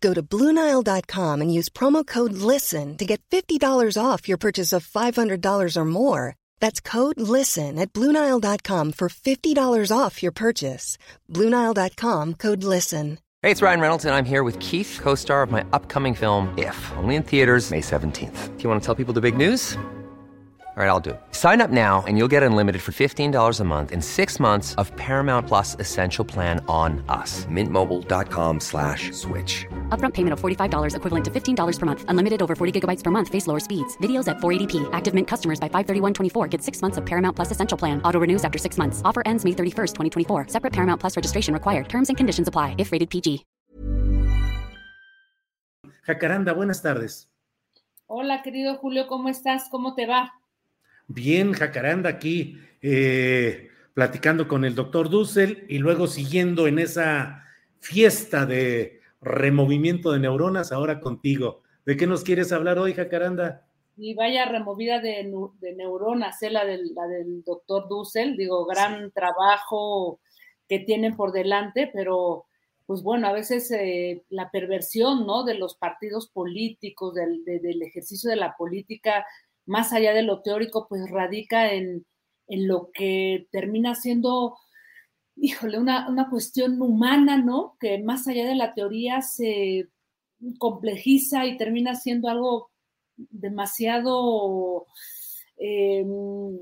Go to Bluenile.com and use promo code LISTEN to get $50 off your purchase of $500 or more. That's code LISTEN at Bluenile.com for $50 off your purchase. Bluenile.com code LISTEN. Hey, it's Ryan Reynolds, and I'm here with Keith, co star of my upcoming film, If, only in theaters, May 17th. Do you want to tell people the big news? All right, I'll do it. Sign up now and you'll get unlimited for $15 a month in six months of Paramount Plus Essential Plan on us. Mintmobile.com slash switch. Upfront payment of $45 equivalent to $15 per month. Unlimited over 40 gigabytes per month. Face lower speeds. Videos at 480p. Active Mint customers by 531.24 get six months of Paramount Plus Essential Plan. Auto renews after six months. Offer ends May 31st, 2024. Separate Paramount Plus registration required. Terms and conditions apply if rated PG. Jacaranda, buenas tardes. Hola, querido Julio, ¿cómo estás? ¿Cómo te va? Bien, Jacaranda, aquí eh, platicando con el doctor Dussel y luego siguiendo en esa fiesta de removimiento de neuronas, ahora contigo. ¿De qué nos quieres hablar hoy, Jacaranda? Y vaya removida de, neuronas, ¿eh? la, del, la del doctor Dussel, digo, gran trabajo que tienen por delante, pero pues bueno, a veces eh, la perversión, ¿no? De los partidos políticos, del, del ejercicio de la política, más allá de lo teórico, pues radica en, lo que termina siendo, híjole, una, cuestión humana, ¿no? Que más allá de la teoría se complejiza y termina siendo algo demasiado em,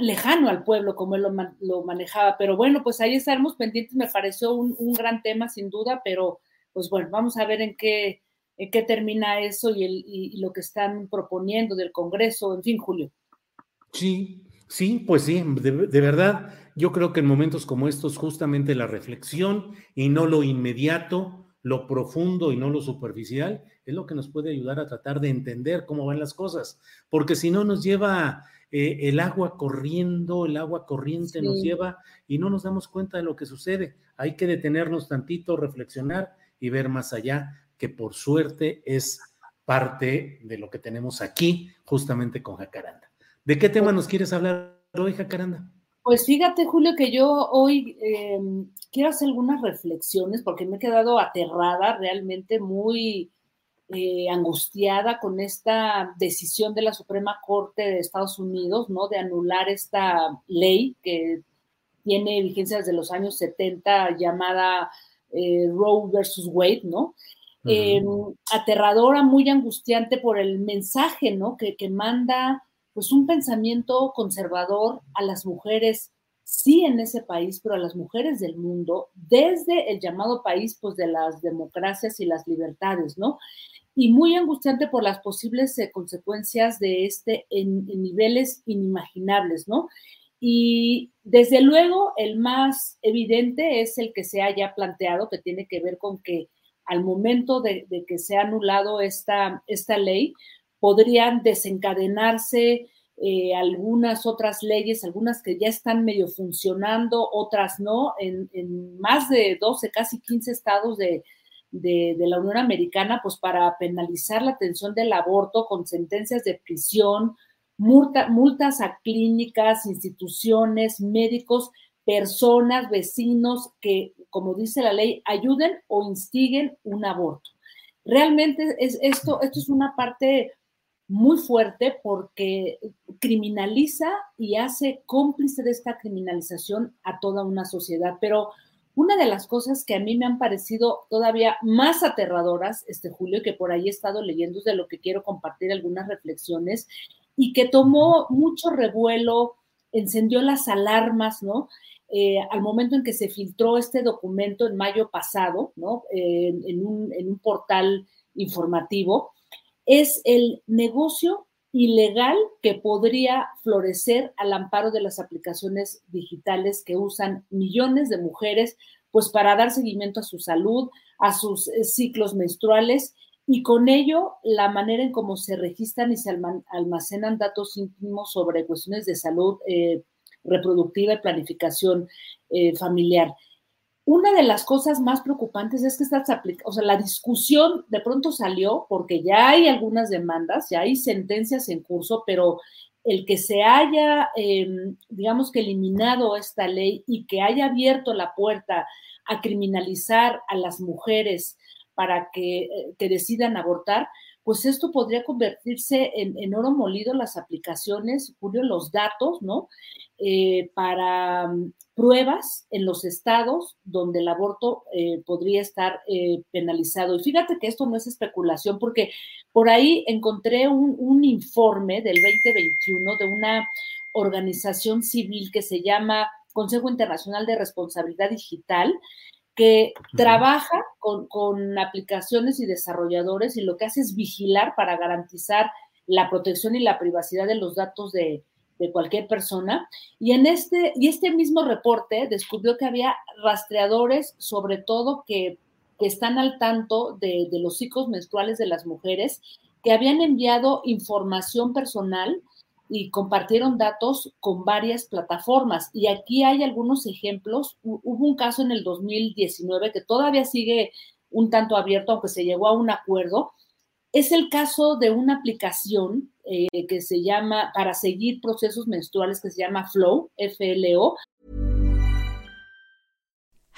lejano al pueblo, como él lo, manejaba. Pero bueno, pues ahí estaremos pendientes, me pareció un, un gran tema sin duda, pero pues bueno, vamos a ver en qué en qué termina eso y, lo que están proponiendo del Congreso, en fin, Julio. Sí, sí, pues sí, de, verdad, yo creo que en momentos como estos, justamente la reflexión y no lo inmediato, lo profundo y no lo superficial, es lo que nos puede ayudar a tratar de entender cómo van las cosas, porque si no nos lleva eh, el agua corriendo, el agua corriente nos lleva y no nos damos cuenta de lo que sucede. Hay que detenernos tantito, reflexionar y ver más allá que por suerte es parte de lo que tenemos aquí, justamente con Jacaranda. ¿De qué tema nos quieres hablar hoy, Jacaranda? Pues fíjate, Julio, que yo hoy em, quiero hacer algunas reflexiones porque me he quedado aterrada, realmente muy eh, angustiada con esta decisión de la Suprema Corte de Estados Unidos, ¿no? De anular esta ley que tiene vigencia desde los años 70 llamada eh, Roe versus Wade, ¿no? Em, aterradora, muy angustiante por el mensaje, ¿no? Que, que, manda, pues, un pensamiento conservador a las mujeres, sí en ese país, pero a las mujeres del mundo, desde el llamado país, pues, de las democracias y las libertades, ¿no? Y muy angustiante por las posibles eh, consecuencias de este en, niveles inimaginables, ¿no? Y desde luego, el más evidente es el que se haya planteado, que tiene que ver con que al momento de, que se ha anulado esta, esta ley, podrían desencadenarse eh, algunas otras leyes, algunas que ya están medio funcionando, otras no, en, más de 12, casi 15 estados de, la Unión Americana, pues para penalizar la atención del aborto con sentencias de prisión, multas a clínicas, instituciones, médicos, personas, vecinos que como dice la ley, ayuden o instiguen un aborto. Realmente es esto, esto es una parte muy fuerte porque criminaliza y hace cómplice de esta criminalización a toda una sociedad. Pero una de las cosas que a mí me han parecido todavía más aterradoras, este Julio, que por ahí he estado leyendo, es de lo que quiero compartir algunas reflexiones, y que tomó mucho revuelo, encendió las alarmas, ¿no? Eh, al momento en que se filtró este documento en mayo pasado, ¿no? en, un, portal informativo, es el negocio ilegal que podría florecer al amparo de las aplicaciones digitales que usan millones de mujeres, pues para dar seguimiento a su salud, a sus eh, ciclos menstruales y con ello la manera en cómo se registran y se almacenan datos íntimos sobre cuestiones de salud eh, reproductiva y planificación eh, familiar. Una de las cosas más preocupantes es que estas o sea, la discusión de pronto salió porque ya hay algunas demandas, ya hay sentencias en curso, pero el que se haya, em, digamos que eliminado esta ley y que haya abierto la puerta a criminalizar a las mujeres para que, eh, decidan abortar, pues esto podría convertirse en, oro molido las aplicaciones, Julio, los datos, ¿no? Eh, para mm, pruebas en los estados donde el aborto eh, podría estar penalizado. Y fíjate que esto no es especulación, porque por ahí encontré un, un informe del 2021 de una organización civil que se llama Consejo Internacional de Responsabilidad Digital, que trabaja con, aplicaciones y desarrolladores y lo que hace es vigilar para garantizar la protección y la privacidad de los datos de, cualquier persona. Y en este, y este mismo reporte descubrió que había rastreadores, sobre todo que, están al tanto de, de los ciclos menstruales de las mujeres, que habían enviado información personal y compartieron datos con varias plataformas. Y aquí hay algunos ejemplos. Hubo un caso en el 2019 que todavía sigue un tanto abierto, aunque se llegó a un acuerdo. Es el caso de una aplicación eh, que se llama, para seguir procesos menstruales, que se llama Flow, F-L-O.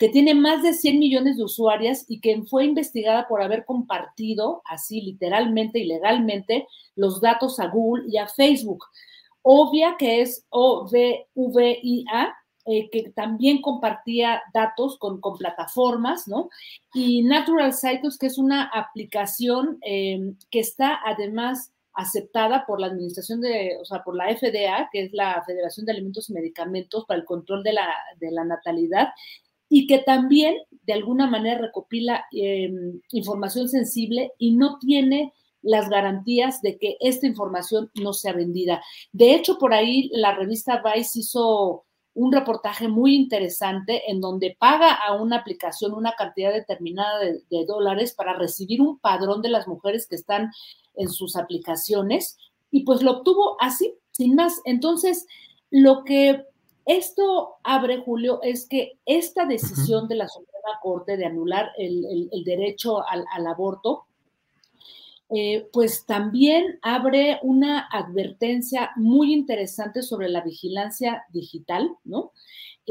Que tiene más de 100 millones de usuarias y que fue investigada por haber compartido, así literalmente y legalmente, los datos a Google y a Facebook. Obvia, que es O-V-V-I-A, eh, que también compartía datos con, con, plataformas, ¿no? Y Natural Cycles, que es una aplicación em, que está además aceptada por la administración de, o sea, por la FDA, que es la Federación de Alimentos y Medicamentos para el Control de la, de la Natalidad, y que también de alguna manera recopila em, información sensible y no tiene las garantías de que esta información no sea vendida. De hecho, por ahí la revista Vice hizo un reportaje muy interesante en donde paga a una aplicación una cantidad determinada de, de dólares para recibir un padrón de las mujeres que están en sus aplicaciones y pues lo obtuvo así, sin más. Entonces, lo que esto abre, Julio, es que esta decisión de la Suprema Corte de anular el, derecho al, aborto, eh, pues también abre una advertencia muy interesante sobre la vigilancia digital, ¿no?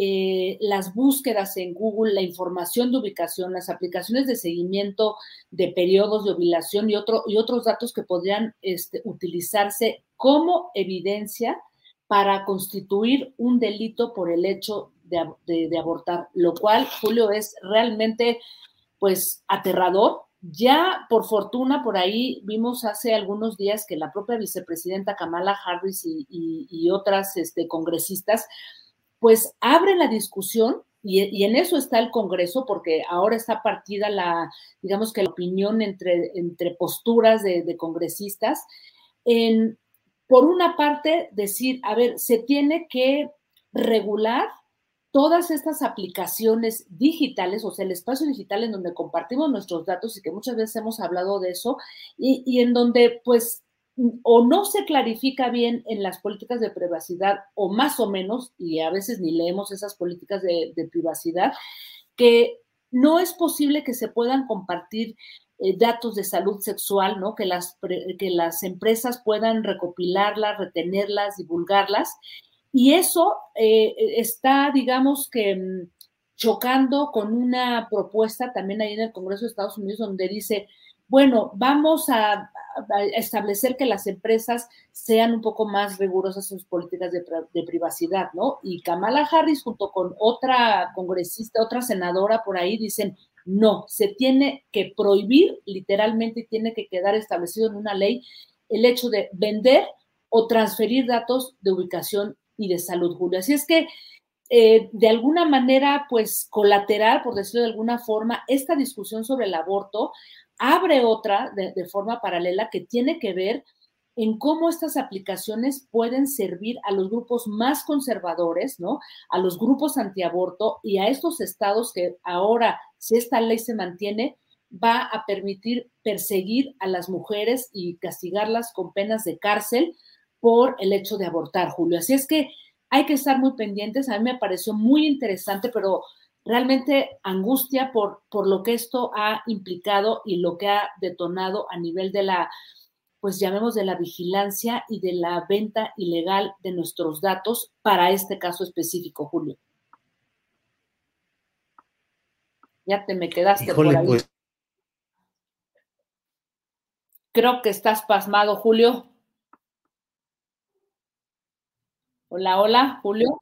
Eh, las búsquedas en Google, la información de ubicación, las aplicaciones de seguimiento de periodos de ovulación y, otro, y otros datos que podrían este, utilizarse como evidencia para constituir un delito por el hecho de, abortar, lo cual, Julio, es realmente, pues, aterrador. Ya, por fortuna, por ahí vimos hace algunos días que la propia vicepresidenta Kamala Harris y, otras este, congresistas, pues, abren la discusión y, en eso está el Congreso, porque ahora está partida la, digamos que la opinión entre, entre posturas de, de congresistas, en, por una parte, decir, a ver, se tiene que regular todas estas aplicaciones digitales, o sea, el espacio digital en donde compartimos nuestros datos y que muchas veces hemos hablado de eso, y, en donde pues o no se clarifica bien en las políticas de privacidad, o más o menos, y a veces ni leemos esas políticas de, privacidad, que no es posible que se puedan compartir eh, datos de salud sexual, ¿no? Que las, que las empresas puedan recopilarlas, retenerlas, divulgarlas. Y eso eh, está, digamos que, mm, chocando con una propuesta también ahí en el Congreso de Estados Unidos donde dice, bueno, vamos a, establecer que las empresas sean un poco más rigurosas en sus políticas de, privacidad, ¿no? Y Kamala Harris junto con otra congresista, otra senadora por ahí dicen, no, se tiene que prohibir literalmente y tiene que quedar establecido en una ley el hecho de vender o transferir datos de ubicación y de salud, Julio. Así es que eh, de alguna manera, pues colateral, por decirlo de alguna forma, esta discusión sobre el aborto abre otra de, forma paralela que tiene que ver en cómo estas aplicaciones pueden servir a los grupos más conservadores, ¿no? A los grupos antiaborto y a estos estados que ahora, si esta ley se mantiene, va a permitir perseguir a las mujeres y castigarlas con penas de cárcel por el hecho de abortar, Julio. Así es que hay que estar muy pendientes. A mí me pareció muy interesante, pero realmente angustia por, por lo que esto ha implicado y lo que ha detonado a nivel de la, pues llamemos de la vigilancia y de la venta ilegal de nuestros datos para este caso específico, Julio. Ya te me quedaste por ahí. Pues. Creo que estás pasmado, Julio. Hola, hola, Julio.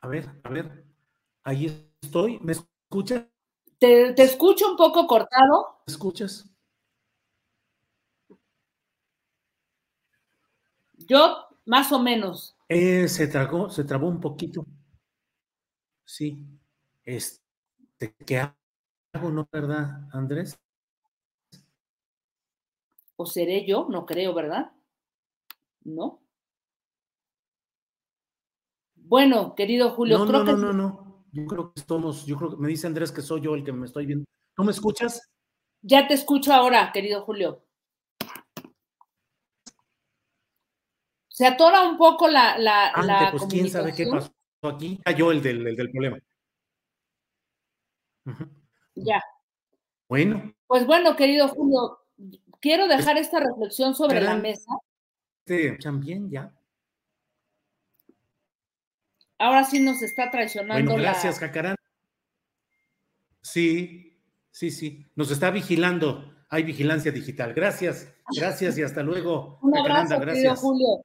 A ver, a ver. Ahí estoy. ¿Me escuchas? Te, escucho un poco cortado. ¿Me escuchas? Yo, más o menos. Eh, se tragó, se trabó un poquito. Sí. Este, ¿qué hago, no, verdad, Andrés? ¿O seré yo? No creo, ¿verdad? ¿No? Bueno, querido Julio, no, no, no, no, no. Yo creo que somos, yo creo que me dice Andrés que soy yo el que me estoy viendo. ¿No me escuchas? Ya te escucho ahora, querido Julio. Se atora un poco la, la, ah, pues quién sabe qué pasó aquí. Cayó el del, del problema. Ya. Bueno. Pues bueno, querido Julio, quiero dejar esta reflexión sobre la mesa. Sí, también ya. Ahora sí nos está traicionando. Bueno, gracias, Jacarán. Sí, sí, sí. Nos está vigilando. Hay vigilancia digital. Gracias, gracias y hasta luego. Un abrazo, gracias. Julio.